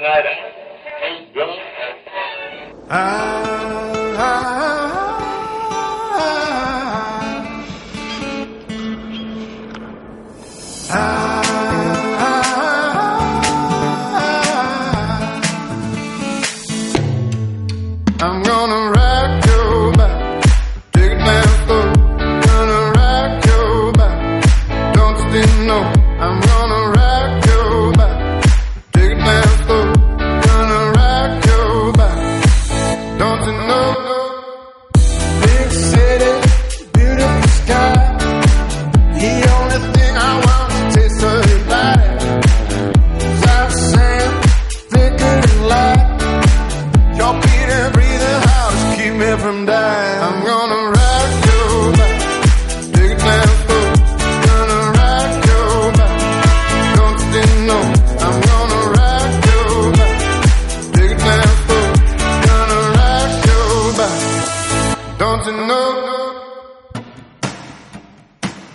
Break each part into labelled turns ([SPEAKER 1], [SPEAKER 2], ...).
[SPEAKER 1] tonight, eh?
[SPEAKER 2] Hey, Billy? Ah.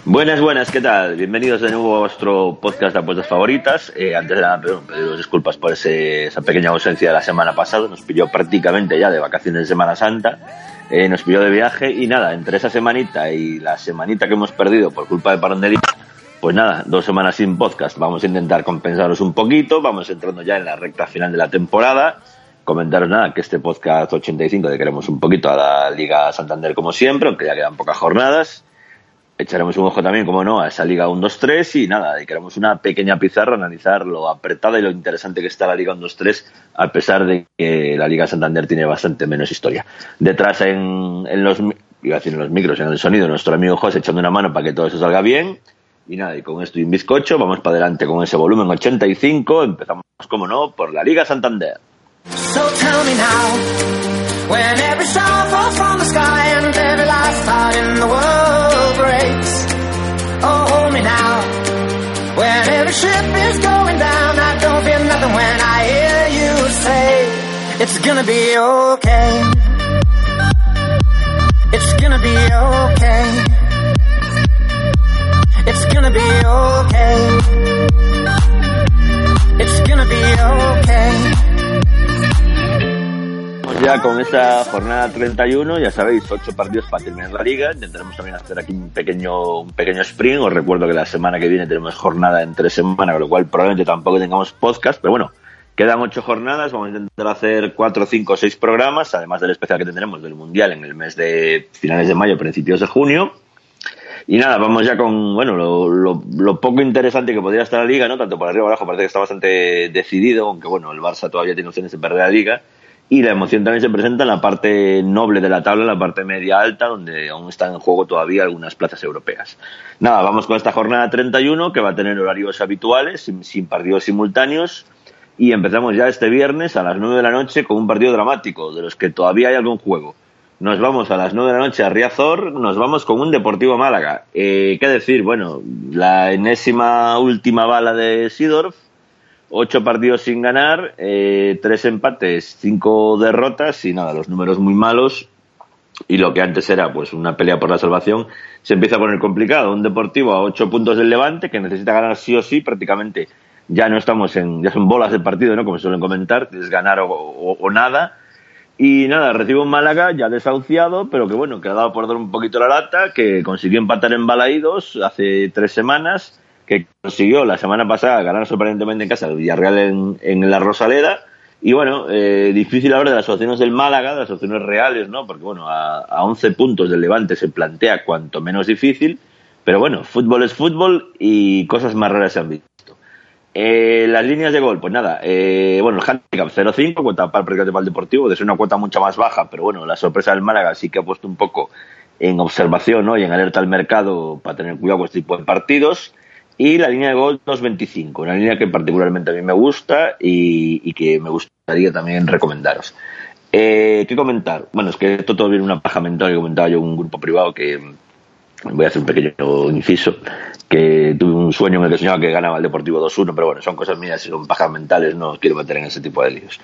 [SPEAKER 3] Buenas, buenas, ¿qué tal? Bienvenidos de nuevo a vuestro podcast de apuestas favoritas. Eh, antes de nada, pediros disculpas por ese- esa pequeña ausencia de la semana pasada. Nos pilló prácticamente ya de vacaciones de Semana Santa. Eh, nos pilló de viaje y nada, entre esa semanita y la semanita que hemos perdido por culpa de parón de liga, pues nada, dos semanas sin podcast. Vamos a intentar compensaros un poquito. Vamos entrando ya en la recta final de la temporada. Comentaros nada, que este podcast 85 le queremos un poquito a la Liga Santander como siempre, aunque ya quedan pocas jornadas echaremos un ojo también, como no, a esa Liga 1-2-3 y nada, dedicaremos una pequeña pizarra analizar lo apretada y lo interesante que está la Liga 1-2-3 a pesar de que la Liga Santander tiene bastante menos historia. Detrás en, en los, iba a decir en los micros, en el sonido, nuestro amigo José echando una mano para que todo eso salga bien. Y nada, y con esto y un bizcocho, vamos para adelante con ese volumen 85. Empezamos, como no, por la Liga Santander.
[SPEAKER 4] So tell me now, when every star falls from the sky and every last heart in the world breaks. Oh, hold me now, when every ship is going down, I don't feel nothing when I hear you say, it's gonna be okay. It's gonna be okay. It's gonna be okay. It's gonna be okay.
[SPEAKER 3] Ya con esta jornada 31, ya sabéis, ocho partidos para terminar la liga. Intentaremos también hacer aquí un pequeño, un pequeño sprint. Os recuerdo que la semana que viene tenemos jornada en tres semanas, con lo cual probablemente tampoco tengamos podcast, pero bueno, quedan ocho jornadas. Vamos a intentar hacer cuatro, cinco, seis programas, además del especial que tendremos del Mundial en el mes de finales de mayo, principios de junio. Y nada, vamos ya con, bueno, lo, lo- lo poco interesante que podría estar la liga, ¿no? Tanto por arriba como abajo, parece que está bastante decidido, aunque bueno, el Barça todavía tiene opciones de perder la liga. Y la emoción también se presenta en la parte noble de la tabla, en la parte media alta, donde aún están en juego todavía algunas plazas europeas. Nada, vamos con esta jornada 31, que va a tener horarios habituales, sin, sin partidos simultáneos. Y empezamos ya este viernes a las 9 de la noche con un partido dramático, de los que todavía hay algún juego. Nos vamos a las 9 de la noche a Riazor, nos vamos con un Deportivo Málaga. Eh, ¿Qué decir? Bueno, la enésima última bala de Sidorf, ocho partidos sin ganar, eh, tres empates, cinco derrotas y nada, los números muy malos. Y lo que antes era pues una pelea por la salvación se empieza a poner complicado. Un Deportivo a ocho puntos del Levante que necesita ganar sí o sí, prácticamente ya no estamos en, ya son bolas de partido, ¿no? Como suelen comentar, es ganar o- o- o nada. Y nada, recibe un Málaga ya desahuciado, pero que bueno, que ha dado por dar un poquito la lata, que consiguió empatar en Balaídos hace tres semanas, que consiguió la semana pasada ganar sorprendentemente en casa al Villarreal en, la Rosaleda. Y bueno, eh, difícil hablar de las opciones del Málaga, de las opciones reales, ¿no? Porque bueno, a, a 11 puntos del Levante se plantea cuanto menos difícil, pero bueno, fútbol es fútbol y cosas más raras se han visto. Eh, las líneas de gol, pues nada, eh, bueno, el handicap 0-5, cuota para el prácticamente para el Deportivo, de ser una cuota mucho más baja, pero bueno, la sorpresa del Málaga sí que ha puesto un poco en observación ¿no? y en alerta al mercado para tener cuidado con este tipo de partidos. Y la línea de gol 2.25, una línea que particularmente a mí me gusta y, y que me gustaría también recomendaros. Eh, ¿Qué comentar? Bueno, es que esto todo viene una paja mental que comentaba yo en un grupo privado que voy a hacer un pequeño inciso, que tuve un sueño en el que soñaba que ganaba el Deportivo 2-1, pero bueno, son cosas mías son pajas mentales, no os quiero meter en ese tipo de líos.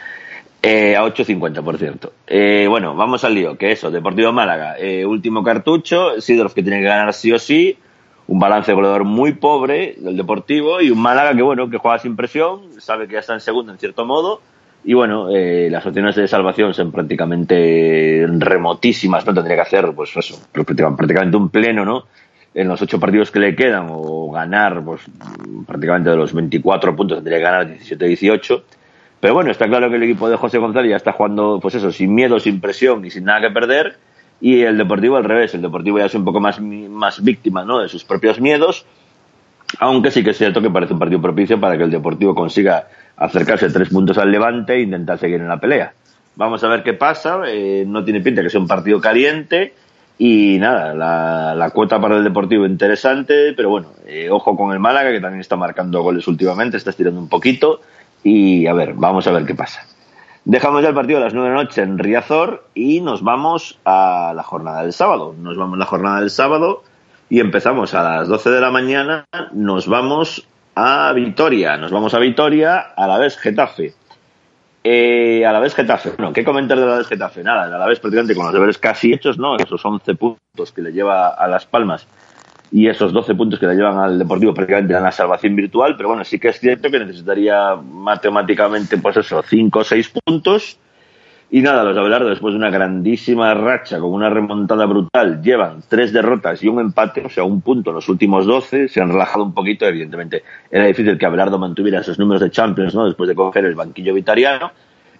[SPEAKER 3] Eh, a 8.50, por cierto. Eh, bueno, vamos al lío, que eso, Deportivo Málaga, eh, último cartucho, Sidorf que tiene que ganar sí o sí, un balance goleador muy pobre del Deportivo y un Málaga que bueno, que juega sin presión, sabe que ya está en segundo en cierto modo, Y bueno, eh, las opciones de salvación son prácticamente remotísimas, ¿no? Tendría que hacer, pues eso, prácticamente un pleno, ¿no? En los ocho partidos que le quedan, o ganar, pues prácticamente de los 24 puntos, tendría que ganar 17-18. Pero bueno, está claro que el equipo de José González ya está jugando, pues eso, sin miedo, sin presión y sin nada que perder. Y el Deportivo al revés, el Deportivo ya es un poco más, más víctima, ¿no? De sus propios miedos. Aunque sí que es cierto que parece un partido propicio para que el Deportivo consiga acercarse tres puntos al Levante e intentar seguir en la pelea. Vamos a ver qué pasa. Eh, no tiene pinta que sea un partido caliente. Y nada, la, la cuota para el Deportivo interesante, pero bueno, eh, ojo con el Málaga, que también está marcando goles últimamente, está estirando un poquito. Y a ver, vamos a ver qué pasa. Dejamos ya el partido a las nueve de la noche en Riazor y nos vamos a la jornada del sábado. Nos vamos a la jornada del sábado y empezamos a las 12 de la mañana. Nos vamos a Vitoria. Nos vamos a Vitoria, a la vez Getafe. Eh, a la vez Getafe. Bueno, ¿qué comentar de la vez Getafe? Nada, a la vez prácticamente con los deberes casi hechos, ¿no? Esos 11 puntos que le lleva a Las Palmas y esos 12 puntos que le llevan al Deportivo prácticamente a la salvación virtual, pero bueno, sí que es cierto que necesitaría matemáticamente, pues eso, 5 o 6 puntos. Y nada, los Abelardo, después de una grandísima racha, con una remontada brutal, llevan tres derrotas y un empate, o sea, un punto en los últimos 12, se han relajado un poquito, evidentemente era difícil que Abelardo mantuviera esos números de Champions, ¿no? Después de coger el banquillo vitariano.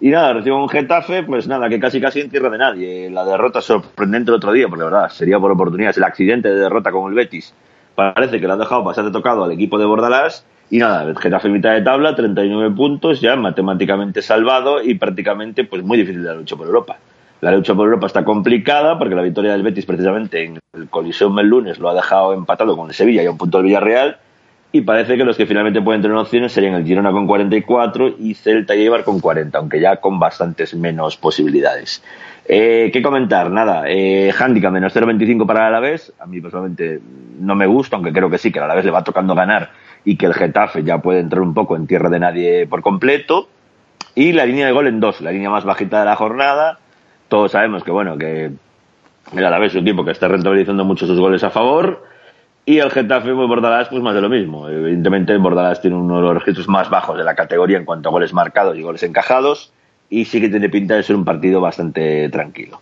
[SPEAKER 3] Y nada, recibo un Getafe, pues nada, que casi casi en tierra de nadie. La derrota sorprendente el otro día, porque la verdad sería por oportunidades el accidente de derrota con el Betis. Parece que lo ha dejado bastante tocado al equipo de Bordalás. Y nada, Getafe mitad de tabla, 39 puntos, ya matemáticamente salvado y prácticamente pues muy difícil la lucha por Europa. La lucha por Europa está complicada porque la victoria del Betis precisamente en el Coliseum el lunes lo ha dejado empatado con el Sevilla y a un punto del Villarreal y parece que los que finalmente pueden tener opciones serían el Girona con 44 y Celta y Eibar con 40, aunque ya con bastantes menos posibilidades. Eh, ¿Qué comentar? Nada, eh, handicap menos 0.25 para el Alavés. A mí personalmente no me gusta, aunque creo que sí, que el Alavés le va tocando ganar y que el Getafe ya puede entrar un poco en tierra de nadie por completo. Y la línea de gol en dos, la línea más bajita de la jornada. Todos sabemos que, bueno, que el Alavés es un equipo que está rentabilizando mucho sus goles a favor. Y el Getafe, pues Bordalás, pues más de lo mismo. Evidentemente, Bordalás tiene uno de los registros más bajos de la categoría en cuanto a goles marcados y goles encajados. Y sí que tiene pinta de ser un partido bastante tranquilo.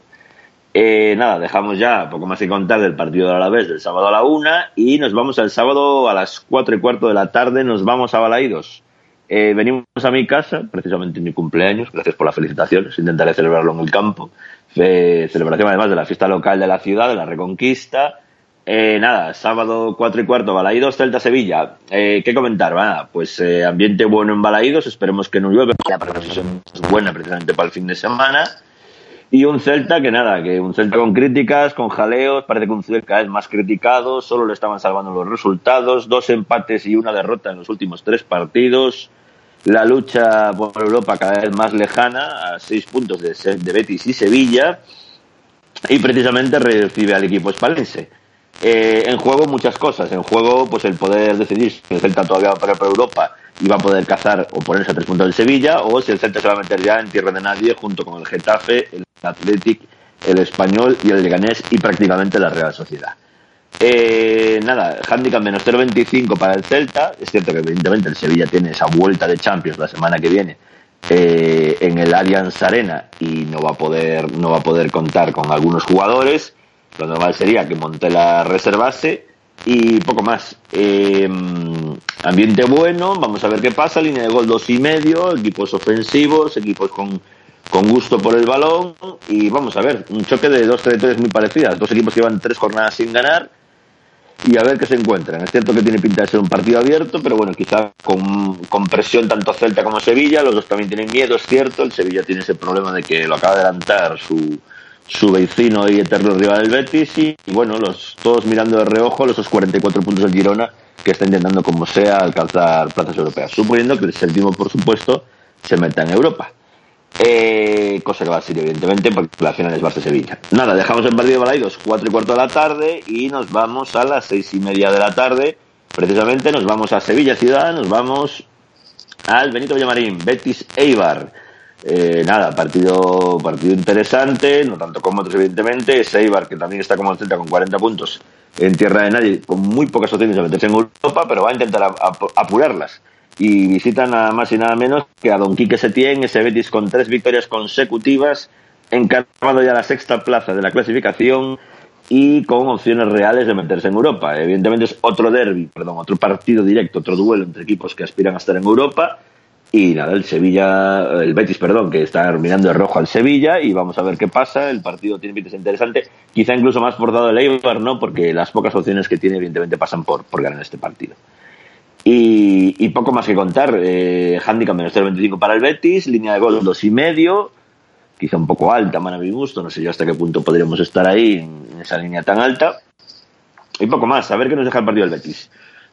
[SPEAKER 3] Eh, nada, dejamos ya poco más que contar del partido de Alavés del sábado a la una y nos vamos al sábado a las cuatro y cuarto de la tarde, nos vamos a Balaídos. Eh, venimos a mi casa, precisamente en mi cumpleaños, gracias por las felicitaciones, intentaré celebrarlo en el campo. celebración además de la fiesta local de la ciudad, de la Reconquista. Eh, nada, sábado cuatro y cuarto, Balaídos, Celta, Sevilla. Eh, ¿Qué comentar? Va, pues eh, ambiente bueno en Balaídos, esperemos que no llueve, la previsión es buena precisamente para el fin de semana. Y un Celta que nada, que un Celta con críticas, con jaleos, parece que un Celta cada vez más criticado, solo le estaban salvando los resultados, dos empates y una derrota en los últimos tres partidos, la lucha por Europa cada vez más lejana, a seis puntos de, de Betis y Sevilla, y precisamente recibe al equipo espalense. Eh, en juego muchas cosas, en juego pues el poder decidir si el Celta todavía va a parar por Europa y va a poder cazar o ponerse a tres puntos del Sevilla, o si el Celta se va a meter ya en tierra de nadie junto con el Getafe, el Athletic, el Español y el Leganés y prácticamente la Real Sociedad. Eh, nada, handicap menos 0.25 para el Celta. Es cierto que evidentemente el Sevilla tiene esa vuelta de Champions la semana que viene eh, en el Allianz Arena y no va a poder no va a poder contar con algunos jugadores. Lo normal sería que Montela reservase y poco más. Eh, ambiente bueno, vamos a ver qué pasa. Línea de gol dos y medio, equipos ofensivos, equipos con, con gusto por el balón y vamos a ver, un choque de dos trayectorias muy parecidas. Dos equipos que llevan tres jornadas sin ganar y a ver qué se encuentran. Es cierto que tiene pinta de ser un partido abierto, pero bueno, quizá con, con, presión tanto Celta como Sevilla. Los dos también tienen miedo, es cierto. El Sevilla tiene ese problema de que lo acaba de adelantar su, su vecino y eterno rival del Betis. Y, bueno, los, todos mirando de reojo los 44 puntos del Girona, que está intentando, como sea, alcanzar plazas europeas. Suponiendo que el séptimo, por supuesto, se meta en Europa. Eh, cosa que va a ser, evidentemente, porque la final es Barça-Sevilla. Nada, dejamos el partido de Balaidos 4 y cuarto de la tarde y nos vamos a las seis y media de la tarde. Precisamente nos vamos a Sevilla Ciudad, nos vamos al Benito Villamarín, Betis Eibar. Eh, nada, partido, partido interesante, no tanto como otros, evidentemente. Es Eibar, que también está como el Celta con 40 puntos en tierra de nadie, con muy pocas opciones de meterse en Europa, pero va a intentar apurarlas. y visitan nada más y nada menos que a Don Quique Setién, ese Betis con tres victorias consecutivas, encarnado ya la sexta plaza de la clasificación y con opciones reales de meterse en Europa. Evidentemente es otro derby, perdón, otro partido directo, otro duelo entre equipos que aspiran a estar en Europa. Y nada, el Sevilla, el Betis, perdón, que está mirando de rojo al Sevilla y vamos a ver qué pasa. El partido tiene pinta interesante, quizá incluso más por dado el Eibar, ¿no? Porque las pocas opciones que tiene, evidentemente, pasan por, por ganar este partido. Y, poco más que contar. Eh, handicap menos 0.25 para el Betis, línea de gol dos y medio, quizá un poco alta, man a mi gusto. No sé yo hasta qué punto podríamos estar ahí en esa línea tan alta. Y poco más, a ver qué nos deja el partido del Betis.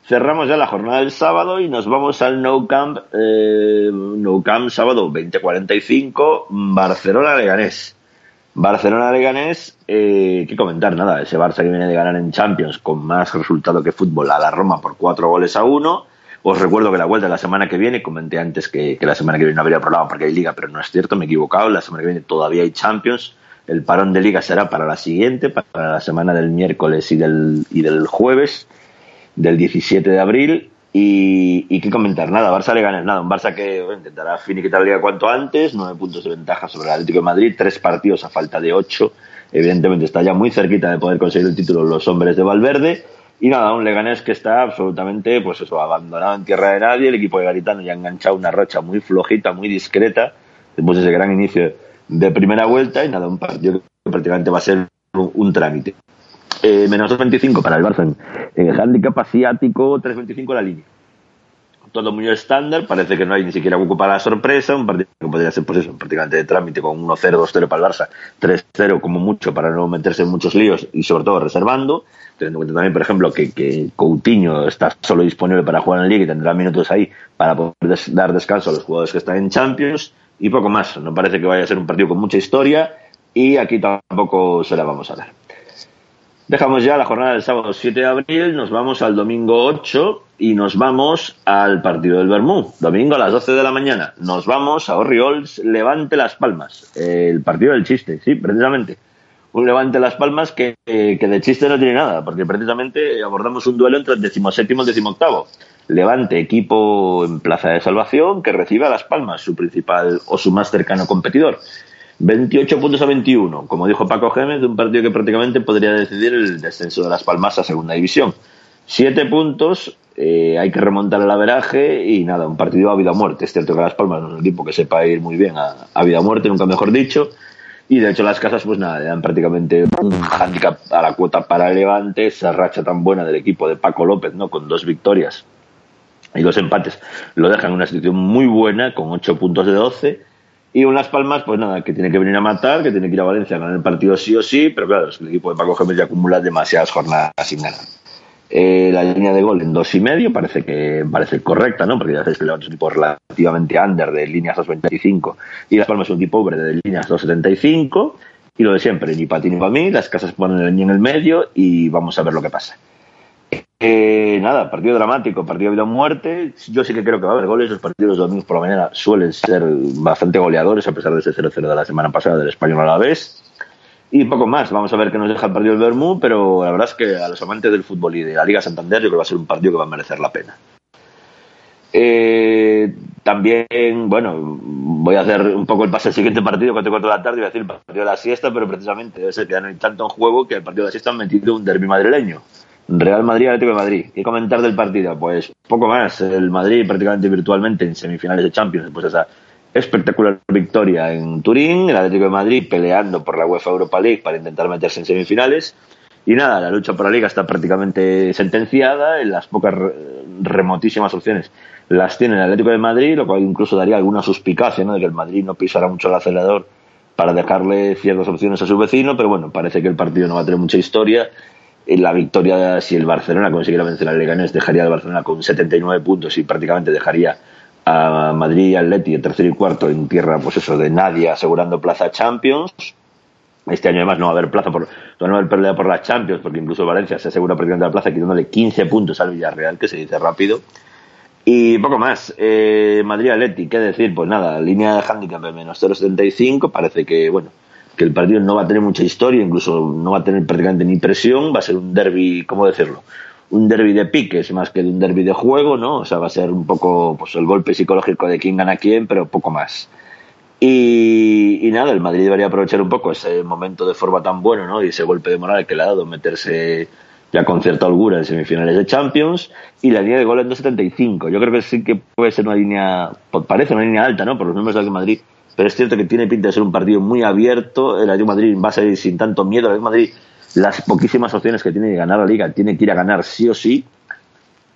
[SPEAKER 3] Cerramos ya la jornada del sábado y nos vamos al No Camp, eh, No Camp sábado 2045, Barcelona-Leganés. Barcelona-Leganés, eh, qué comentar, nada, ese Barça que viene de ganar en Champions con más resultado que fútbol a la Roma por cuatro goles a uno. Os recuerdo que la vuelta de la semana que viene, comenté antes que, la semana que viene no habría programa porque hay liga, pero no es cierto, me he equivocado, la semana que viene todavía hay Champions. El parón de liga será para la siguiente, para la semana del miércoles y del, y del jueves del 17 de abril. Y, qué comentar, nada, Barça le gana nada. Un Barça que bueno, intentará finiquitar la liga cuanto antes, nueve puntos de ventaja sobre el Atlético de Madrid, tres partidos a falta de ocho. Evidentemente está ya muy cerquita de poder conseguir el título los hombres de Valverde. Y nada, un Leganés que está absolutamente, pues eso, abandonado en tierra de nadie. El equipo de Garitano ya ha enganchado una racha muy flojita, muy discreta, después de ese gran inicio de primera vuelta. Y nada, un partido que prácticamente va a ser un, un trámite. Eh, menos 2.25 para el Barça en, el handicap asiático, 3.25 la línea. Todo muy estándar, parece que no hay ni siquiera hueco para la sorpresa, un partido que podría ser pues eso, prácticamente de trámite con 1-0, 2-0 para el Barça, 3-0 como mucho para no meterse en muchos líos y sobre todo reservando, teniendo en cuenta también, por ejemplo, que, Coutinho está solo disponible para jugar en la Liga y tendrá minutos ahí para poder dar descanso a los jugadores que están en Champions y poco más. No parece que vaya a ser un partido con mucha historia y aquí tampoco se la vamos a dar. Dejamos ya la jornada del sábado 7 de abril, nos vamos al domingo 8 y nos vamos al partido del Bermú. Domingo a las 12 de la mañana. Nos vamos a Oriols Levante Las Palmas. El partido del chiste, sí, precisamente. Un Levante Las Palmas que, que de chiste no tiene nada, porque precisamente abordamos un duelo entre el decimoséptimo y el decimoctavo. Levante, equipo en plaza de salvación, que recibe a Las Palmas, su principal o su más cercano competidor. 28 puntos a 21, como dijo Paco Gémez, de un partido que prácticamente podría decidir el descenso de Las Palmas a segunda división. Siete puntos, eh, hay que remontar el averaje y nada, un partido a vida o muerte. Es cierto que Las Palmas no es un equipo que sepa ir muy bien a, vida o muerte, nunca mejor dicho. Y de hecho las casas, pues nada, le dan prácticamente un handicap a la cuota para Levante, esa racha tan buena del equipo de Paco López, ¿no? Con dos victorias y dos empates, lo dejan en una situación muy buena, con ocho puntos de 12 y un Las Palmas, pues nada, que tiene que venir a matar, que tiene que ir a Valencia a ganar el partido sí o sí, pero claro, es que el equipo de Paco Gémez ya acumula demasiadas jornadas sin ganar. Eh, la línea de gol en dos y medio parece que parece correcta, ¿no? Porque ya sabéis que el es un equipo relativamente under de líneas 2.25 y Las Palmas es un equipo over de líneas 2.75 y lo de siempre, ni para ti ni para mí, las casas ponen el en el medio y vamos a ver lo que pasa. Eh, nada, partido dramático, partido vida o muerte. Yo sí que creo que va a haber goles. Los partidos domingos por la mañana suelen ser bastante goleadores, a pesar de ese 0-0 de la semana pasada del español a la vez. Y poco más. Vamos a ver qué nos deja el partido del Bermú, pero la verdad es que a los amantes del fútbol y de la Liga Santander, yo creo que va a ser un partido que va a merecer la pena. Eh, también, bueno, voy a hacer un poco el pase al siguiente partido, 4 4 de la tarde, voy a decir el partido de la siesta, pero precisamente debe ser que ya no hay tanto en juego que el partido de la siesta han metido un derby madrileño. Real Madrid, Atlético de Madrid. ¿Qué comentar del partido? Pues poco más. El Madrid prácticamente virtualmente en semifinales de Champions, de esa espectacular victoria en Turín. El Atlético de Madrid peleando por la UEFA Europa League para intentar meterse en semifinales. Y nada, la lucha por la liga está prácticamente sentenciada. En las pocas remotísimas opciones las tiene el Atlético de Madrid, lo cual incluso daría alguna suspicacia de que el Madrid no pisara mucho el acelerador para dejarle ciertas opciones a su vecino, pero bueno, parece que el partido no va a tener mucha historia la victoria, si el Barcelona consiguiera vencer al Leganés, dejaría al Barcelona con 79 puntos y prácticamente dejaría a Madrid y Atleti en tercero y cuarto en tierra, pues eso, de nadie asegurando plaza Champions. Este año además no va a haber plaza por, no va a haber pelea por las Champions, porque incluso Valencia se asegura prácticamente la plaza quitándole 15 puntos al Villarreal, que se dice rápido. Y poco más. Eh, Madrid Atleti, ¿qué decir? Pues nada, línea de handicap de menos 0,75, parece que, bueno, que el partido no va a tener mucha historia, incluso no va a tener prácticamente ni presión, va a ser un derby, ¿cómo decirlo? un derby de piques más que de un derby de juego, ¿no? O sea, va a ser un poco pues, el golpe psicológico de quién gana quién, pero poco más. Y, nada, el Madrid debería aprovechar un poco ese momento de forma tan bueno, ¿no? Y ese golpe de moral que le ha dado meterse ya con cierta holgura en semifinales de Champions y la línea de gol en 2.75. Yo creo que sí que puede ser una línea, pues, parece una línea alta, ¿no? Por los números de Madrid, pero es cierto que tiene pinta de ser un partido muy abierto. El Atlético Madrid va a salir sin tanto miedo. El Atlético Madrid, las poquísimas opciones que tiene de ganar la liga, tiene que ir a ganar sí o sí.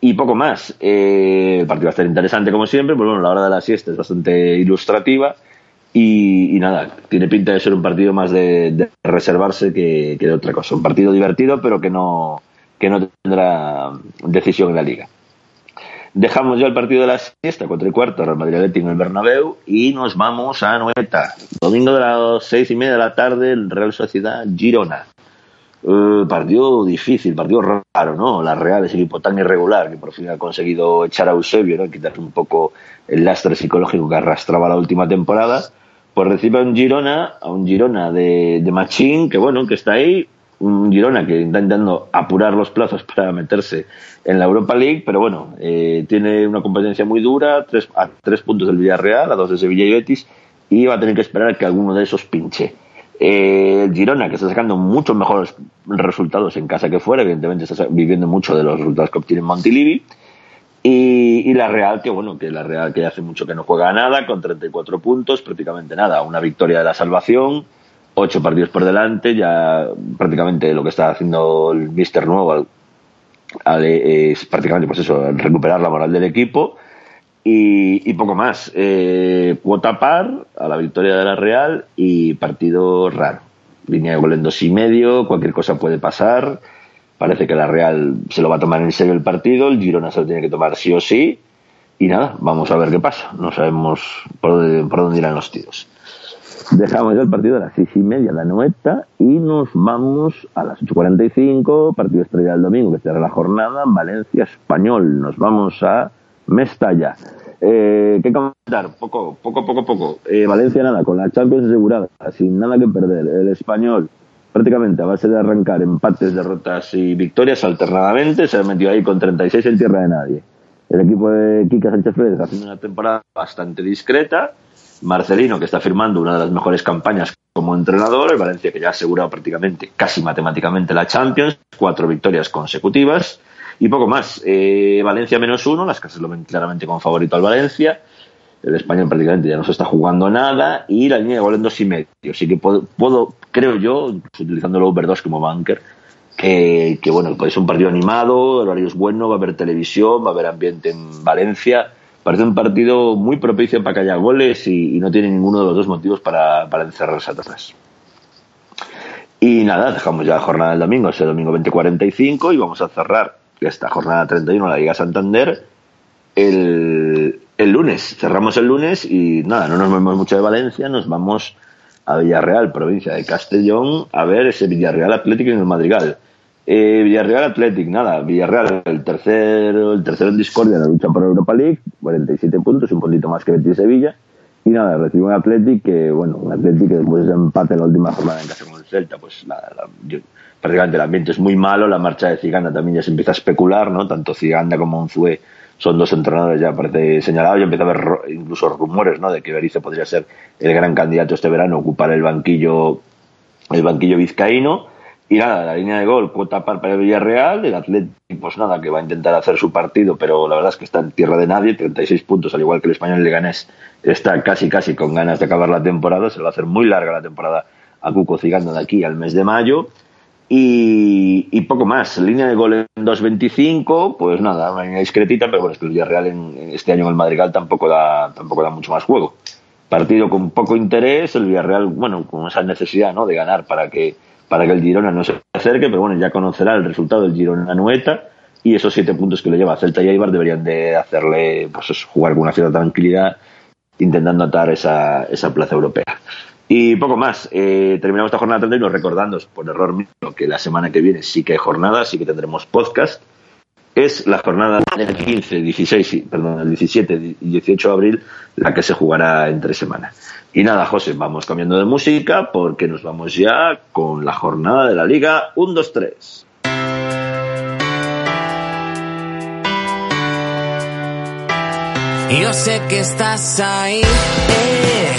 [SPEAKER 3] Y poco más. Eh, el partido va a estar interesante como siempre, pues bueno, la hora de la siesta es bastante ilustrativa. Y, nada, tiene pinta de ser un partido más de, de reservarse que, que, de otra cosa. Un partido divertido, pero que no, que no tendrá decisión en la liga. Dejamos ya el partido de la siesta contra el cuarto, Real Madrid Atlético en el Bernabéu, y nos vamos a Noeta. Domingo de las seis y media de la tarde, el Real Sociedad Girona. Uh, partido difícil, partido raro, ¿no? La Real, ese equipo tan irregular que por fin ha conseguido echar a Eusebio, ¿no? Quitarle un poco el lastre psicológico que arrastraba la última temporada pues recibe a un Girona, a un Girona de Machín, que bueno, que está ahí, un Girona que está intentando apurar los plazos para meterse en la Europa League, pero bueno, eh, tiene una competencia muy dura, tres, a tres puntos del Villarreal, a dos de Sevilla y Betis, y va a tener que esperar que alguno de esos pinche. Eh, Girona, que está sacando muchos mejores resultados en casa que fuera, evidentemente está viviendo mucho de los resultados que obtiene Montilivi, y, y, la Real, que bueno, que la Real que hace mucho que no juega nada, con 34 puntos, prácticamente nada, una victoria de la salvación, ocho partidos por delante, ya prácticamente lo que está haciendo el Mister nuevo es prácticamente pues eso, recuperar la moral del equipo y, y poco más. Eh, cuota par a la victoria de la Real y partido raro. Línea de gol en dos y medio, cualquier cosa puede pasar Parece que la Real se lo va a tomar en serio el partido, el Girona se lo tiene que tomar sí o sí. Y nada, vamos a ver qué pasa. No sabemos por dónde, por dónde irán los tiros. Dejamos el partido a las seis y media, la nueta, y nos vamos a las 8.45, partido estrella del domingo, que será la jornada, Valencia Español. Nos vamos a Mestalla. Eh, ¿Qué comentar? Poco, poco, poco, poco. Eh, Valencia nada, con la Champions asegurada, sin nada que perder. El Español prácticamente a base de arrancar empates, derrotas y victorias alternadamente, se ha metido ahí con 36 en tierra de nadie. El equipo de Kika Sánchez Pérez haciendo una temporada bastante discreta. Marcelino, que está firmando una de las mejores campañas como entrenador. El Valencia, que ya ha asegurado prácticamente, casi matemáticamente, la Champions. Cuatro victorias consecutivas. Y poco más. Eh, Valencia menos uno. Las casas lo ven claramente como favorito al Valencia el español prácticamente ya no se está jugando nada y la línea de gol en dos y medio. Así que puedo, puedo creo yo, utilizando el over 2 como bunker, que, que bueno, pues es un partido animado, el horario es bueno, va a haber televisión, va a haber ambiente en Valencia. Parece un partido muy propicio para que haya goles y, no tiene ninguno de los dos motivos para, para encerrarse atrás. Y nada, dejamos ya la jornada del domingo, ese domingo 2045, y vamos a cerrar esta jornada 31 la Liga Santander el, el lunes. Cerramos el lunes y nada, no nos movemos mucho de Valencia, nos vamos a Villarreal, provincia de Castellón, a ver ese Villarreal Atlético en el Madrigal. Eh, Villarreal Athletic, nada, Villarreal, el tercero, el tercero en discordia en la lucha por Europa League, 47 puntos, un puntito más que Betis Sevilla. Y nada, recibe un Athletic que, bueno, un Athletic que después de empate en la última jornada en casa con el Celta, pues la, prácticamente el ambiente es muy malo, la marcha de Ciganda también ya se empieza a especular, ¿no? Tanto Ciganda como Unzué son dos entrenadores ya parece señalado y empieza a haber incluso rumores ¿no? de que Berizzo podría ser el gran candidato este verano ocupar el banquillo el banquillo vizcaíno y nada, la línea de gol, cuota par para el Villarreal, el Atlético, pues nada, que va a intentar hacer su partido, pero la verdad es que está en tierra de nadie, 36 puntos, al igual que el español Leganés, está casi casi con ganas de acabar la temporada, se va a hacer muy larga la temporada a Cuco Ciganda de aquí al mes de mayo, y, poco más. Línea de gol en 2.25, pues nada, una línea discretita, pero bueno, es que el Villarreal en, este año en el Madrigal tampoco da, tampoco da mucho más juego. Partido con poco interés, el Villarreal, bueno, con esa necesidad ¿no? de ganar para que, para que el Girona no se acerque, pero bueno, ya conocerá el resultado del Girona Nueta y esos siete puntos que le lleva a Celta y Eibar deberían de hacerle pues, jugar con una cierta tranquilidad intentando atar esa, esa plaza europea. Y poco más. Eh, terminamos esta jornada 31 recordando, por error mío, que la semana que viene sí que hay jornada, sí que tendremos podcast. Es la jornada del 15, 16, perdón, el 17 y 18 de abril, la que se jugará entre semana. Y nada, José, vamos cambiando de música porque nos vamos ya con la jornada de la Liga 1, 2, 3.
[SPEAKER 4] Yo sé que estás ahí, eh,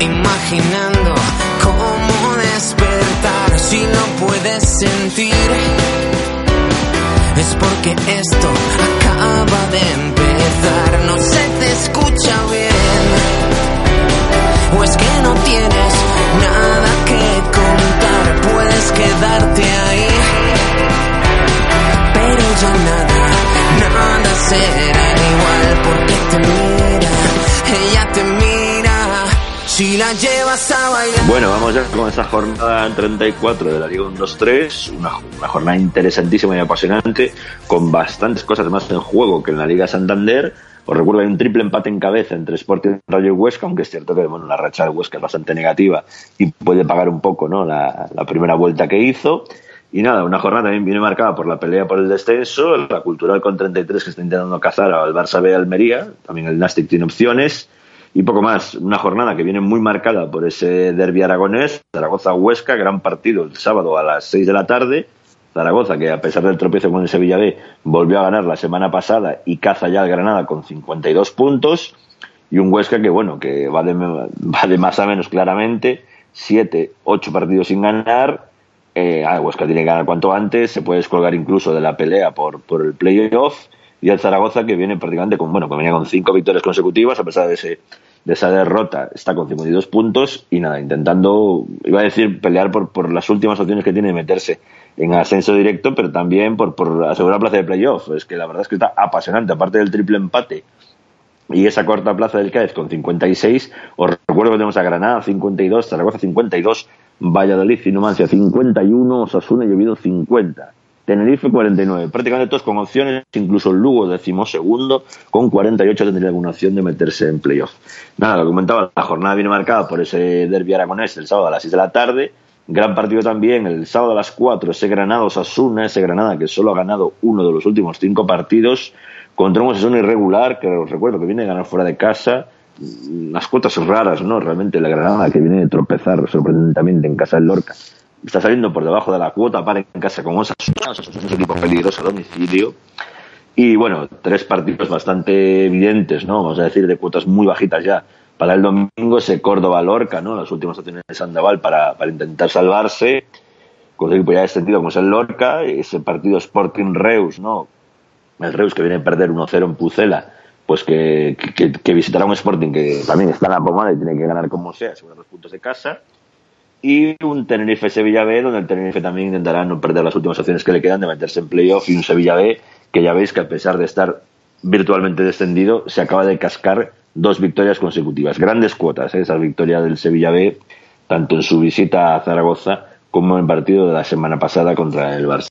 [SPEAKER 4] imaginando cómo despertar si no puedes sentir. Es porque esto nada será igual porque te mira, ella te mira. Si la llevas a bailar.
[SPEAKER 3] Bueno, vamos ya con esta jornada 34 de la Liga 1-2-3, una, una jornada interesantísima y apasionante, con bastantes cosas más en juego que en la Liga Santander. Os recuerdo hay un triple empate en cabeza entre Sporting y Rayo Huesca, aunque es cierto que bueno, la racha de Huesca es bastante negativa y puede pagar un poco ¿no? la, la primera vuelta que hizo. Y nada, una jornada también viene marcada por la pelea por el descenso, la Cultural con 33 que está intentando cazar al Barça B Almería, también el Nastic tiene opciones, y poco más. Una jornada que viene muy marcada por ese derbi aragonés, Zaragoza-Huesca, gran partido el sábado a las 6 de la tarde. Zaragoza, que a pesar del tropiezo con el Sevilla B, volvió a ganar la semana pasada y caza ya al Granada con 52 puntos. Y un Huesca que, bueno, que va de, va de más a menos claramente, 7, 8 partidos sin ganar. Eh, ah, Huesca tiene que ganar cuanto antes, se puede descolgar incluso de la pelea por, por el playoff y el Zaragoza que viene prácticamente con, bueno, que venía con cinco victorias consecutivas a pesar de, ese, de esa derrota, está con 52 puntos y nada, intentando, iba a decir, pelear por, por las últimas opciones que tiene de meterse en ascenso directo, pero también por, por asegurar plaza de playoff. Es que la verdad es que está apasionante, aparte del triple empate y esa corta plaza del Cádiz con 56. Os recuerdo que tenemos a Granada 52, Zaragoza 52, Valladolid y Numancia 51, Osasuna y Oviedo 50. Tenerife 49, prácticamente todos con opciones, incluso Lugo decimosegundo con 48 tendría alguna opción de meterse en playoff. Nada, lo comentaba, la jornada viene marcada por ese derbi aragonés el sábado a las 6 de la tarde, gran partido también el sábado a las 4, ese Granada Osasuna, ese Granada que solo ha ganado uno de los últimos cinco partidos, contra un Osasuna irregular, que os recuerdo que viene a ganar fuera de casa, unas cuotas raras, ¿no? Realmente la Granada que viene de tropezar sorprendentemente en casa del Lorca está saliendo por debajo de la cuota para en casa con Osasuna, Osasuna es un equipo peligroso a domicilio. Y bueno, tres partidos bastante evidentes, ¿no? Vamos a decir, de cuotas muy bajitas ya. Para el domingo ese Córdoba-Lorca, ¿no? Las últimas opciones de Sandoval para, para intentar salvarse. Con el equipo ya extendido como es el Lorca. Ese partido Sporting-Reus, ¿no? El Reus que viene a perder 1-0 en Pucela. Pues que, que, visitará un Sporting que también está en la pomada y tiene que ganar como sea, asegurar los puntos de casa y un Tenerife Sevilla B, donde el Tenerife también intentará no perder las últimas opciones que le quedan de meterse en playoff, y un Sevilla B que ya veis que a pesar de estar virtualmente descendido, se acaba de cascar dos victorias consecutivas. Grandes cuotas, ¿eh? esa victoria del Sevilla B, tanto en su visita a Zaragoza como en el partido de la semana pasada contra el Barça.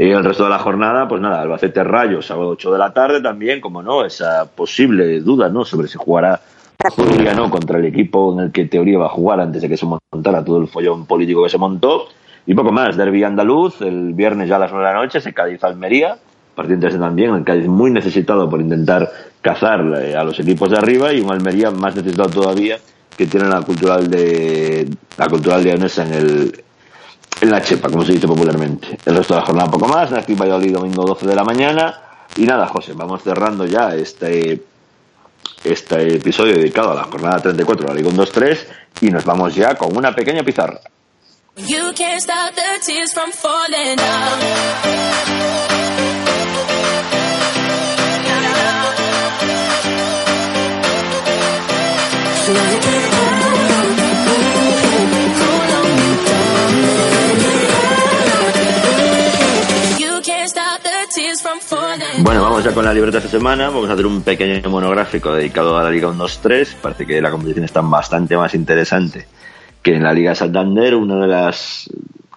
[SPEAKER 3] Y el resto de la jornada, pues nada, Albacete Rayo, sábado 8 de la tarde también, como no, esa posible duda, ¿no? Sobre si jugará Julia no contra el equipo en el que teoría va a jugar antes de que se montara todo el follón político que se montó. Y poco más, Derby andaluz, el viernes ya a las 9 de la noche, se Cádiz Almería, partido también, el Cádiz muy necesitado por intentar cazar eh, a los equipos de arriba y un Almería más necesitado todavía que tiene la cultural de la cultural de Anesa en el en la chepa, como se dice popularmente. El resto de la jornada poco más, Nastic Valladolid domingo 12 de la mañana. Y nada, José, vamos cerrando ya este este episodio dedicado a la jornada 34 de la Liga 1-2-3 y nos vamos ya con una pequeña pizarra. Bueno, vamos ya con la libreta esta semana. Vamos a hacer un pequeño monográfico dedicado a la Liga 1-2-3. Parece que la competición está bastante más interesante que en la Liga Santander, una de las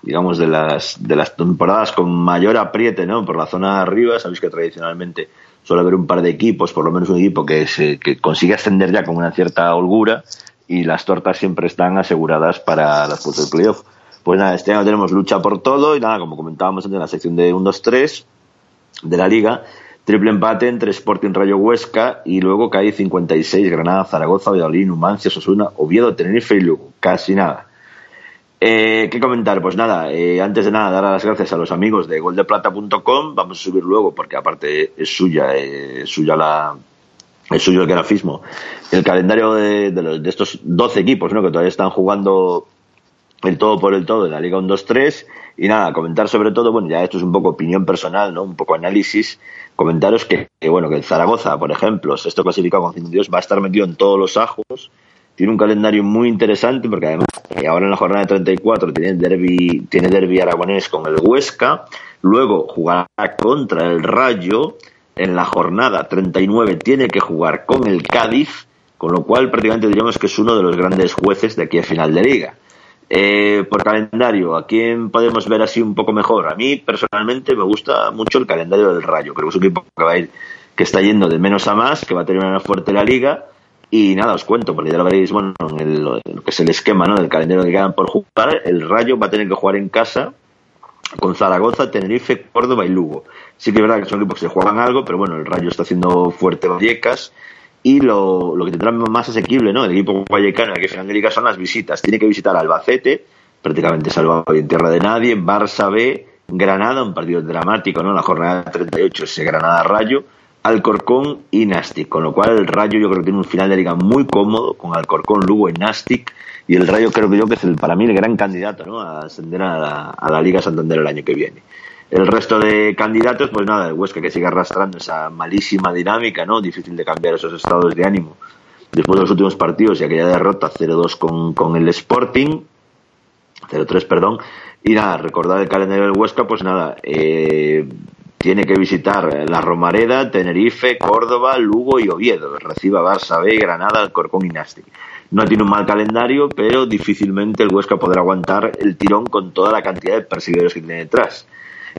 [SPEAKER 3] digamos de las de las temporadas con mayor apriete, ¿no? Por la zona de arriba, sabéis que tradicionalmente suele haber un par de equipos, por lo menos un equipo que se que consigue ascender ya con una cierta holgura y las tortas siempre están aseguradas para las puestas de playoff. Pues nada, este año tenemos lucha por todo y nada, como comentábamos antes en la sección de 1-2-3 de la liga, triple empate entre Sporting Rayo Huesca y luego cae 56 Granada, Zaragoza, Valladolid, Numancia, Sosuna, Oviedo, Tenerife y Lugo. Casi nada. Eh, ¿Qué comentar? Pues nada, eh, antes de nada, dar las gracias a los amigos de goldeplata.com. Vamos a subir luego, porque aparte es suya, eh, es suya la, el suyo el grafismo, el calendario de, de, los- de estos 12 equipos, ¿no? Que todavía están jugando el todo por el todo de la Liga 1-2-3 y nada, comentar sobre todo, bueno, ya esto es un poco opinión personal, ¿no? Un poco análisis, comentaros que, que, bueno, que el Zaragoza, por ejemplo, sexto clasificado con 52, va a estar metido en todos los ajos, tiene un calendario muy interesante porque además eh, ahora en la jornada de 34 tiene derby, tiene derby aragonés con el Huesca, luego jugará contra el Rayo, en la jornada 39 tiene que jugar con el Cádiz, con lo cual prácticamente diríamos que es uno de los grandes jueces de aquí a final de liga. Eh, por calendario, ¿a quién podemos ver así un poco mejor? A mí personalmente me gusta mucho el calendario del Rayo. Creo que es un equipo que va a ir, que está yendo de menos a más, que va a tener una fuerte la liga. Y nada, os cuento, porque ya lo veréis, bueno, en, el, lo que es el esquema ¿no? del calendario que quedan por jugar. El Rayo va a tener que jugar en casa con Zaragoza, Tenerife, Córdoba y Lugo. Sí que es verdad que son equipos que juegan algo, pero bueno, el Rayo está haciendo fuerte Vallecas y lo, lo que tendrá más asequible, ¿no? El equipo vallecano que final de liga son las visitas. Tiene que visitar Albacete, prácticamente salvado y en tierra de nadie, Barça B, Granada, un partido dramático, ¿no? La jornada 38, ese Granada Rayo, Alcorcón y Nastic, con lo cual el Rayo yo creo que tiene un final de liga muy cómodo con Alcorcón, Lugo y Nastic y el Rayo creo que yo que es el, para mí el gran candidato, ¿no? A ascender a la, a la Liga Santander el año que viene. El resto de candidatos, pues nada, el Huesca que sigue arrastrando esa malísima dinámica, ¿no? Difícil de cambiar esos estados de ánimo después de los últimos partidos y aquella derrota 0-2 con, con el Sporting, 0-3, perdón. Y nada, recordar el calendario del Huesca, pues nada, eh, tiene que visitar la Romareda, Tenerife, Córdoba, Lugo y Oviedo. Reciba Barça B, Granada, Alcorcón y Nastic. No tiene un mal calendario, pero difícilmente el Huesca podrá aguantar el tirón con toda la cantidad de perseguidores que tiene detrás.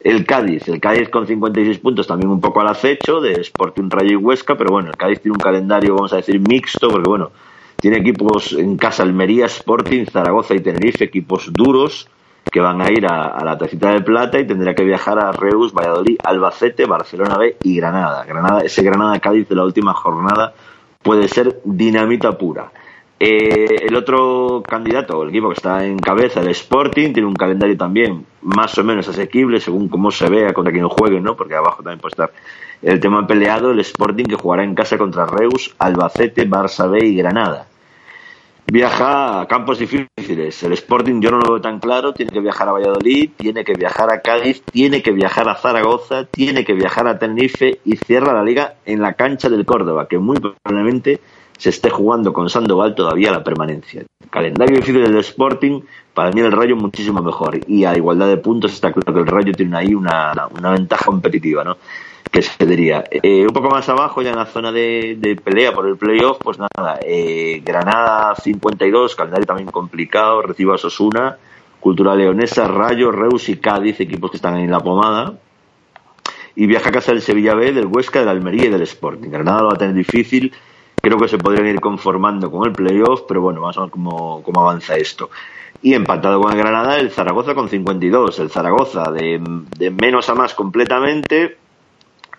[SPEAKER 3] El Cádiz, el Cádiz con 56 puntos también un poco al acecho de Sporting Rayo y Huesca, pero bueno, el Cádiz tiene un calendario, vamos a decir, mixto, porque bueno, tiene equipos en casa Almería, Sporting, Zaragoza y Tenerife, equipos duros que van a ir a, a la tacita de plata y tendrá que viajar a Reus, Valladolid, Albacete, Barcelona B y Granada. Granada ese Granada-Cádiz de la última jornada puede ser dinamita pura. Eh, el otro candidato, el equipo que está en cabeza, el Sporting, tiene un calendario también más o menos asequible según cómo se vea contra quien juegue, ¿no? Porque abajo también puede estar el tema peleado, el Sporting que jugará en casa contra Reus, Albacete, Barça B y Granada. Viaja a campos difíciles. El Sporting yo no lo veo tan claro. Tiene que viajar a Valladolid, tiene que viajar a Cádiz, tiene que viajar a Zaragoza, tiene que viajar a Tenerife y cierra la liga en la cancha del Córdoba, que muy probablemente se esté jugando con Sandoval todavía la permanencia. Calendario difícil del Sporting, para mí el Rayo muchísimo mejor. Y a igualdad de puntos está claro que el Rayo tiene ahí una, una ventaja competitiva, ¿no? que se diría. Eh, un poco más abajo, ya en la zona de, pelea por el playoff, pues nada, eh, Granada 52, calendario también complicado, recibe a Sosuna, Cultura Leonesa, Rayo, Reus y Cádiz, equipos que están en la pomada. Y viaja a casa del Sevilla B, del Huesca, del Almería y del Sporting. Granada lo va a tener difícil, creo que se podrían ir conformando con el playoff, pero bueno, vamos a ver cómo, cómo avanza esto. Y empatado con el Granada, el Zaragoza con 52. El Zaragoza de, de menos a más completamente,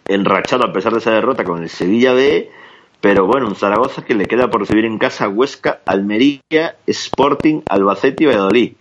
[SPEAKER 3] enrachado a pesar de esa derrota con el Sevilla B, pero bueno, un Zaragoza que le queda por recibir en casa Huesca, Almería, Sporting, Albacete y Valladolid.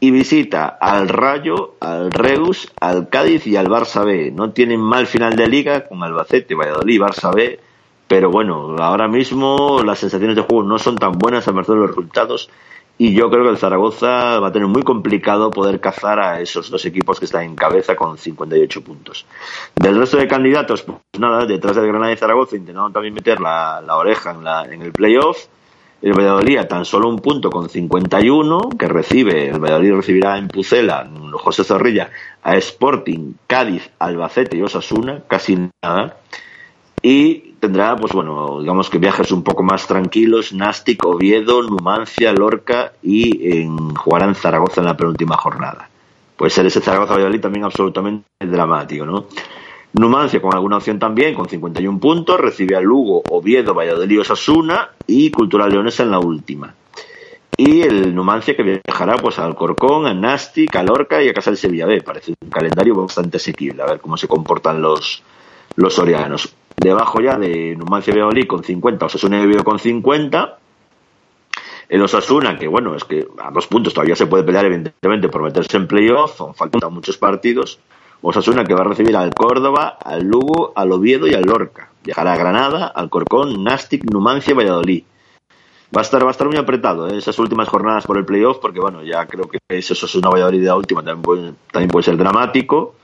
[SPEAKER 3] Y visita al Rayo, al Reus, al Cádiz y al Barça B. No tienen mal final de liga con Albacete, Valladolid, Barça B, pero bueno, ahora mismo las sensaciones de juego no son tan buenas a merced de los resultados y yo creo que el Zaragoza va a tener muy complicado poder cazar a esos dos equipos que están en cabeza con 58 puntos. Del resto de candidatos, pues nada, detrás del Granada y Zaragoza intentaron también meter la, la oreja en, la, en el playoff. El Valladolid a tan solo un punto con 51, que recibe, el Valladolid recibirá en Pucela, José Zorrilla, a Sporting, Cádiz, Albacete y Osasuna, casi nada. Y tendrá, pues bueno, digamos que viajes un poco más tranquilos, Nastic, Oviedo, Numancia, Lorca y en, jugará en Zaragoza en la penúltima jornada. Puede ser ese Zaragoza-Valladolid también absolutamente dramático, ¿no? Numancia con alguna opción también, con 51 puntos, recibe a Lugo, Oviedo, Valladolid, Osasuna y Cultural Leonesa en la última. Y el Numancia que viajará pues a Alcorcón, a Nastic, a Lorca y a Casa del Sevilla B. Parece un calendario bastante asequible, a ver cómo se comportan los, los. Debajo ya de Numancia y Valladolid con 50, Osasuna y Oviedo con 50. El Osasuna, que bueno, es que a dos puntos todavía se puede pelear evidentemente por meterse en playoff, faltan muchos partidos. Osasuna que va a recibir al Córdoba, al Lugo, al Oviedo y al Lorca. Viajará a Granada, Alcorcón, Nastic, Numancia, Valladolid. Va a estar, va a estar muy apretado ¿eh? esas últimas jornadas por el playoff, porque bueno, ya creo que es una Valladolid de la última, también puede, también puede ser dramático.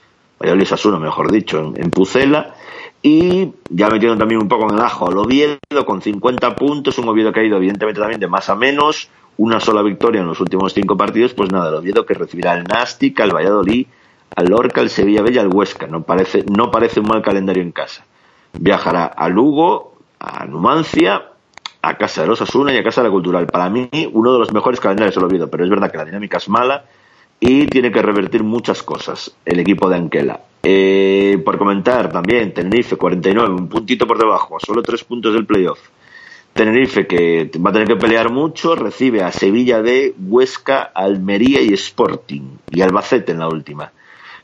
[SPEAKER 3] Valladolid Sassuolo, mejor dicho, en, en Pucela. Y ya metiendo también un poco en el ajo al Oviedo con 50 puntos, un Oviedo que ha ido evidentemente también de más a menos, una sola victoria en los últimos cinco partidos, pues nada, el Oviedo que recibirá al Nastic, al Valladolid, al Lorca, al Sevilla Bella, al Huesca. No parece, no parece un mal calendario en casa. Viajará a Lugo, a Numancia, a casa de los Asuna y a casa de la Cultural. Para mí, uno de los mejores calendarios del Oviedo, pero es verdad que la dinámica es mala y tiene que revertir muchas cosas el equipo de Anquela. Eh, por comentar también, Tenerife 49, un puntito por debajo, a solo tres puntos del playoff. Tenerife que va a tener que pelear mucho, recibe a Sevilla de Huesca, Almería y Sporting y Albacete en la última.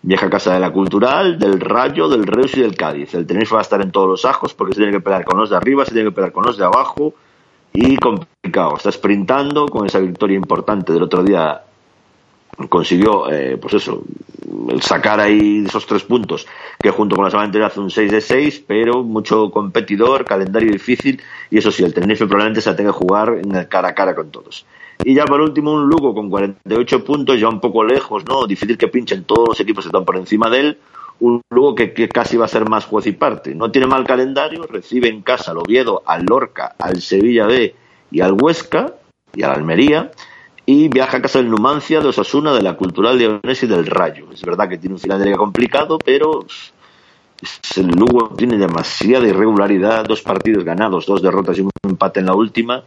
[SPEAKER 3] Viaja a casa de la Cultural, del Rayo, del Reus y del Cádiz. El Tenerife va a estar en todos los ajos porque se tiene que pelear con los de arriba, se tiene que pelear con los de abajo y complicado. Está sprintando con esa victoria importante del otro día consiguió, eh, pues eso, sacar ahí esos tres puntos, que junto con la semana anterior hace un 6 de 6, pero mucho competidor, calendario difícil, y eso sí, el Tenerife probablemente se tenga que jugar en cara a cara con todos. Y ya por último, un Lugo con 48 puntos, ya un poco lejos, ¿no? Difícil que pinchen todos los equipos que están por encima de él. Un Lugo que, que casi va a ser más juez y parte. No tiene mal calendario, recibe en casa al Oviedo, al Lorca, al Sevilla B y al Huesca y al Almería y viaja a casa del Numancia, de Osasuna, de la Cultural Leonés y del Rayo. Es verdad que tiene un final de complicado, pero el Lugo tiene demasiada irregularidad, dos partidos ganados, dos derrotas y un empate en la última.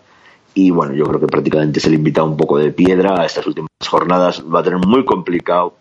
[SPEAKER 3] Y bueno, yo creo que prácticamente se le invita un poco de piedra a estas últimas jornadas. Va a tener muy complicado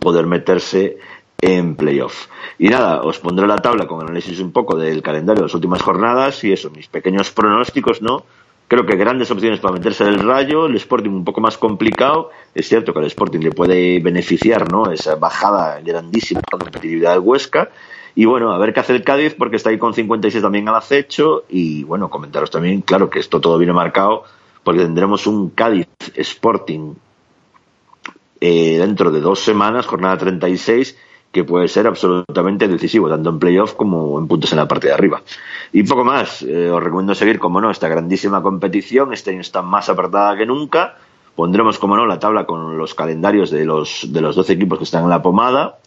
[SPEAKER 3] poder meterse en playoff. Y nada, os pondré la tabla con análisis un poco del calendario de las últimas jornadas y eso, mis pequeños pronósticos, ¿no? Creo que grandes opciones para meterse en el rayo, el Sporting un poco más complicado. Es cierto que al Sporting le puede beneficiar ¿no? esa bajada grandísima de competitividad del Huesca. Y bueno, a ver qué hace el Cádiz, porque está ahí con 56 también al acecho. Y bueno, comentaros también, claro, que esto todo viene marcado, porque tendremos un Cádiz Sporting eh, dentro de dos semanas, jornada 36, que puede ser absolutamente decisivo, tanto en playoff como en puntos en la parte de arriba. Y poco más, eh, os recomiendo seguir, como no, esta grandísima competición, este año está más apretada que nunca, pondremos, como no, la tabla con los calendarios de los, de los 12 equipos que están en la pomada,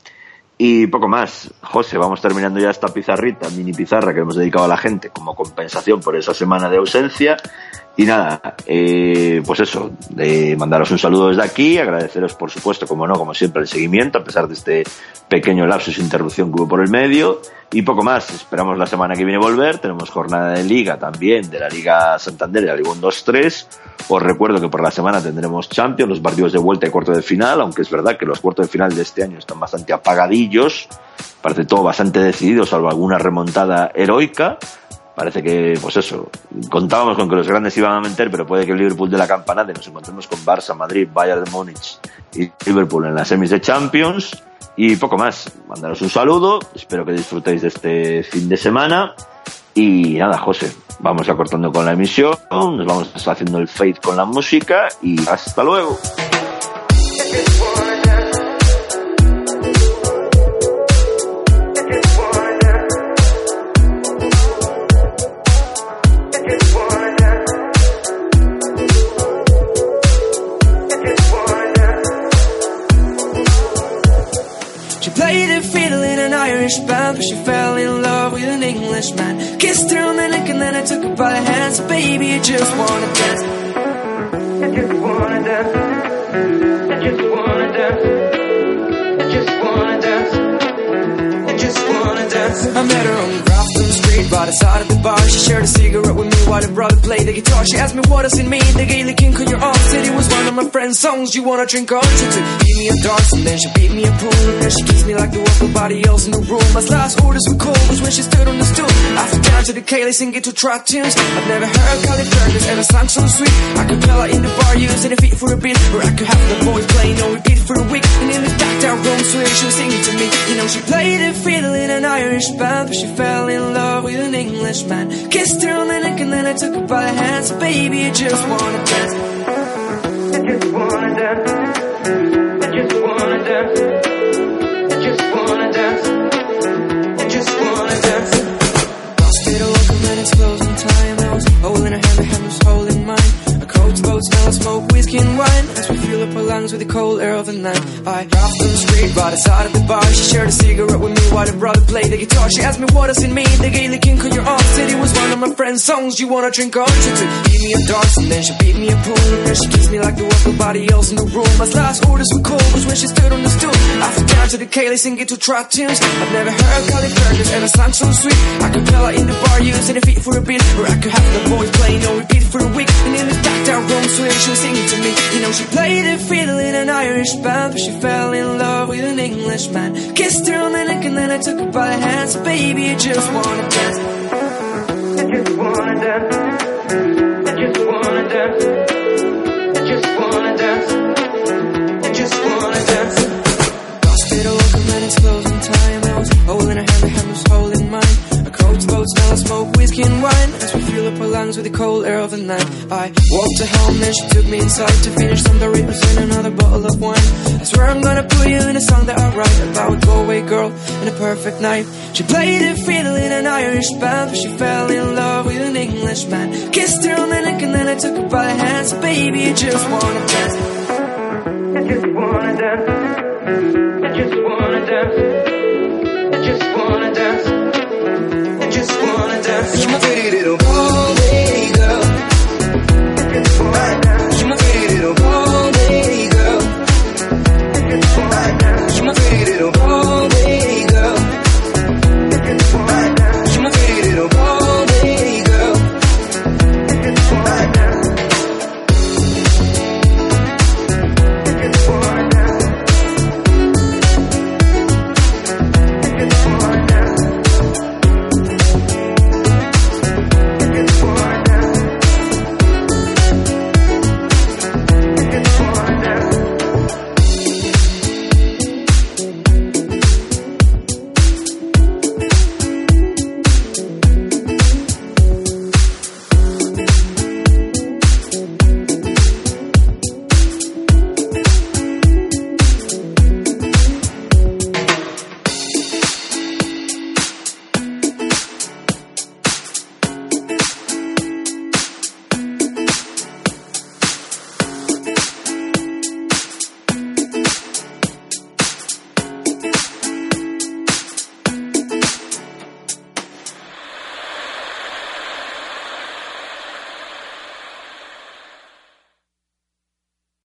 [SPEAKER 3] y poco más. José, vamos terminando ya esta pizarrita, mini pizarra que hemos dedicado a la gente como compensación por esa semana de ausencia. Y nada, eh, pues eso, de mandaros un saludo desde aquí, agradeceros por supuesto, como no, como siempre, el seguimiento, a pesar de este pequeño lapsus de interrupción que hubo por el medio. Y poco más, esperamos la semana que viene volver, tenemos jornada de liga también, de la Liga Santander y la Liga 1-2-3. Os recuerdo que por la semana tendremos Champions, los partidos de vuelta y cuarto de final, aunque es verdad que los cuartos de final de este año están bastante apagadillos, parece todo bastante decidido, salvo alguna remontada heroica parece que, pues eso, contábamos con que los grandes iban a meter, pero puede que el Liverpool de la campanada nos encontremos con Barça, Madrid, Bayern de Múnich y Liverpool en las semis de Champions. Y poco más, mandaros un saludo, espero que disfrutéis de este fin de semana. Y nada, José, vamos acortando con la emisión, nos vamos haciendo el fade con la música y hasta luego.
[SPEAKER 5] Irish band, but she fell in love with an Englishman. Kissed her on the neck and then I took her by the hands. So baby, I just wanna dance. I just wanna dance. I just wanna dance. I just wanna dance. I just wanna dance. I met her on Grafton Street by the side of the bar. She shared a cigarette with me while her brother played the guitar. She asked me what does it mean, the Gaelic ink on your arm. Said it was one of my friend's songs. You wanna drink on? She took give me a dance and then she beat me a pool. And then she kissed me like there was nobody else in the room. My last orders were cold was when she stood on the stool. I sat down to the Gaelic singing to track tunes. I've never heard Callie Fergus ever sang so sweet. I could tell her in the bar using a feet for a beat. Or I could have the boys playing on repeat for a week. And in the dark down room, so she was singing to me. You know, she played the fiddle in an Irish band, but she fell in love with an Englishman. Kissed her on the neck and then I took her by the hands. So baby, I just wanna dance. I just wanna dance. I just wanna dance. I just wanna dance. I just wanna dance. open and it's closing time. I was holding her hand, her lungs with the cold air of the night. I dropped the street by the side of the bar. She shared a cigarette with me while the brother played the guitar. She asked me what does it mean. The Gaelic kink on your arm said it was one of my friend's songs. You wanna drink on? Took beat me a dance and then she beat me a pool. And then she kissed me like there was nobody else in the room. My last orders were cold was when she stood on the stool. After down to the Kaylee singing to trap tunes. I've never heard Cali Fergus and a song so sweet. I could tell her in the bar using a feet for a beat. Or I could have the boys playing on repeat for a week. And in the dark down room swing, she was singing to me. You know, she played a fiddle in an Irish band, but she fell in love with an Englishman. Kissed her on the neck and then I took her by the hands. Baby, I just wanna dance. I just wanna dance. hands with the cold air of the night. I walked to home. and she took me inside to finish some Doritos and another bottle of wine. I swear I'm gonna put you in a song that I write about a Galway girl and a perfect night. She played the fiddle in an Irish band, but she fell in love with an Englishman. Kissed her on the neck and then I took her by the hands. Baby, I just wanna dance. I just wanna dance. I just wanna dance. I just wanna dance. I just wanna dance.